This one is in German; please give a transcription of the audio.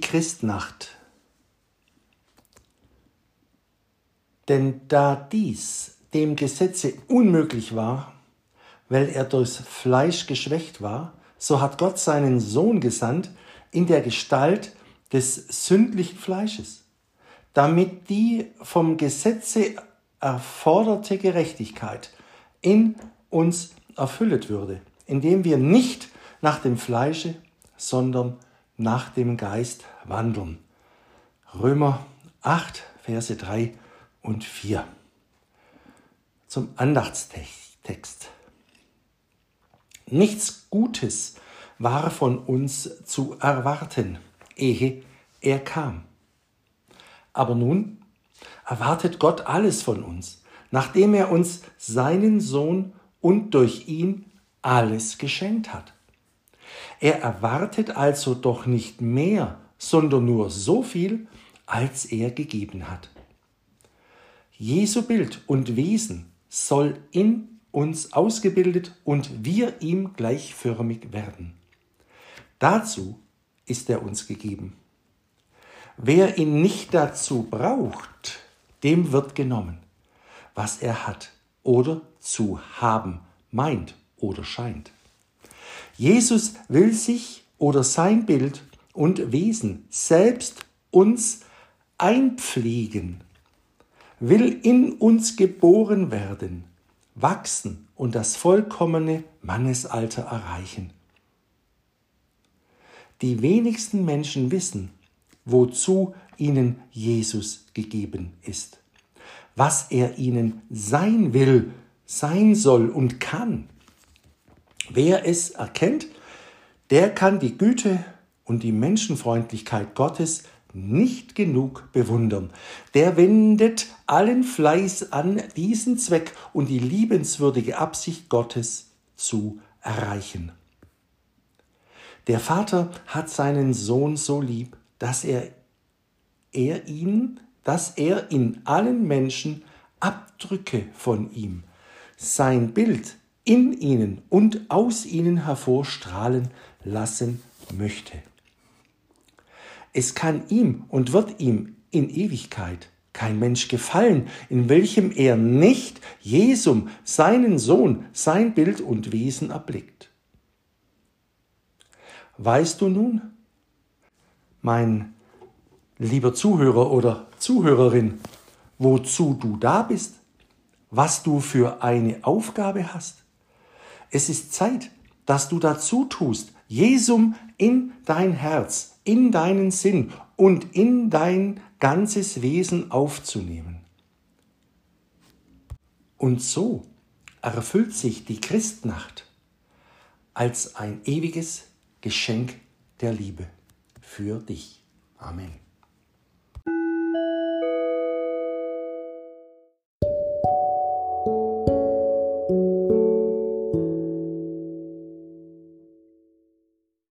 Christnacht. Denn da dies dem Gesetze unmöglich war, weil er durchs Fleisch geschwächt war, so hat Gott seinen Sohn gesandt in der Gestalt des sündlichen Fleisches, damit die vom Gesetze erforderte Gerechtigkeit in uns erfüllet würde, indem wir nicht nach dem Fleische, sondern nach dem Geist wandeln. Römer 8, Verse 3 und 4. Zum Andachtstext. Nichts Gutes war von uns zu erwarten, ehe er kam. Aber nun erwartet Gott alles von uns, nachdem er uns seinen Sohn und durch ihn alles geschenkt hat. Er erwartet also doch nicht mehr, sondern nur so viel, als er gegeben hat. Jesu Bild und Wesen soll in uns ausgebildet und wir ihm gleichförmig werden. Dazu ist er uns gegeben. Wer ihn nicht dazu braucht, dem wird genommen, was er hat oder zu haben meint oder scheint. Jesus will sich oder sein Bild und Wesen selbst uns einpflegen, will in uns geboren werden, wachsen und das vollkommene Mannesalter erreichen. Die wenigsten Menschen wissen, wozu ihnen Jesus gegeben ist, was er ihnen sein will, sein soll und kann. Wer es erkennt, der kann die Güte und die Menschenfreundlichkeit Gottes nicht genug bewundern. Der wendet allen Fleiß an, diesen Zweck und die liebenswürdige Absicht Gottes zu erreichen. Der Vater hat seinen Sohn so lieb, dass er, er ihn, dass er in allen Menschen Abdrücke von ihm, sein Bild in ihnen und aus ihnen hervorstrahlen lassen möchte. Es kann ihm und wird ihm in Ewigkeit kein Mensch gefallen, in welchem er nicht Jesum, seinen Sohn, sein Bild und Wesen erblickt. Weißt du nun, mein lieber Zuhörer oder Zuhörerin, wozu du da bist, was du für eine Aufgabe hast? Es ist Zeit, dass du dazu tust, Jesum in dein Herz, in deinen Sinn und in dein ganzes Wesen aufzunehmen. Und so erfüllt sich die Christnacht als ein ewiges Geschenk der Liebe für dich. Amen.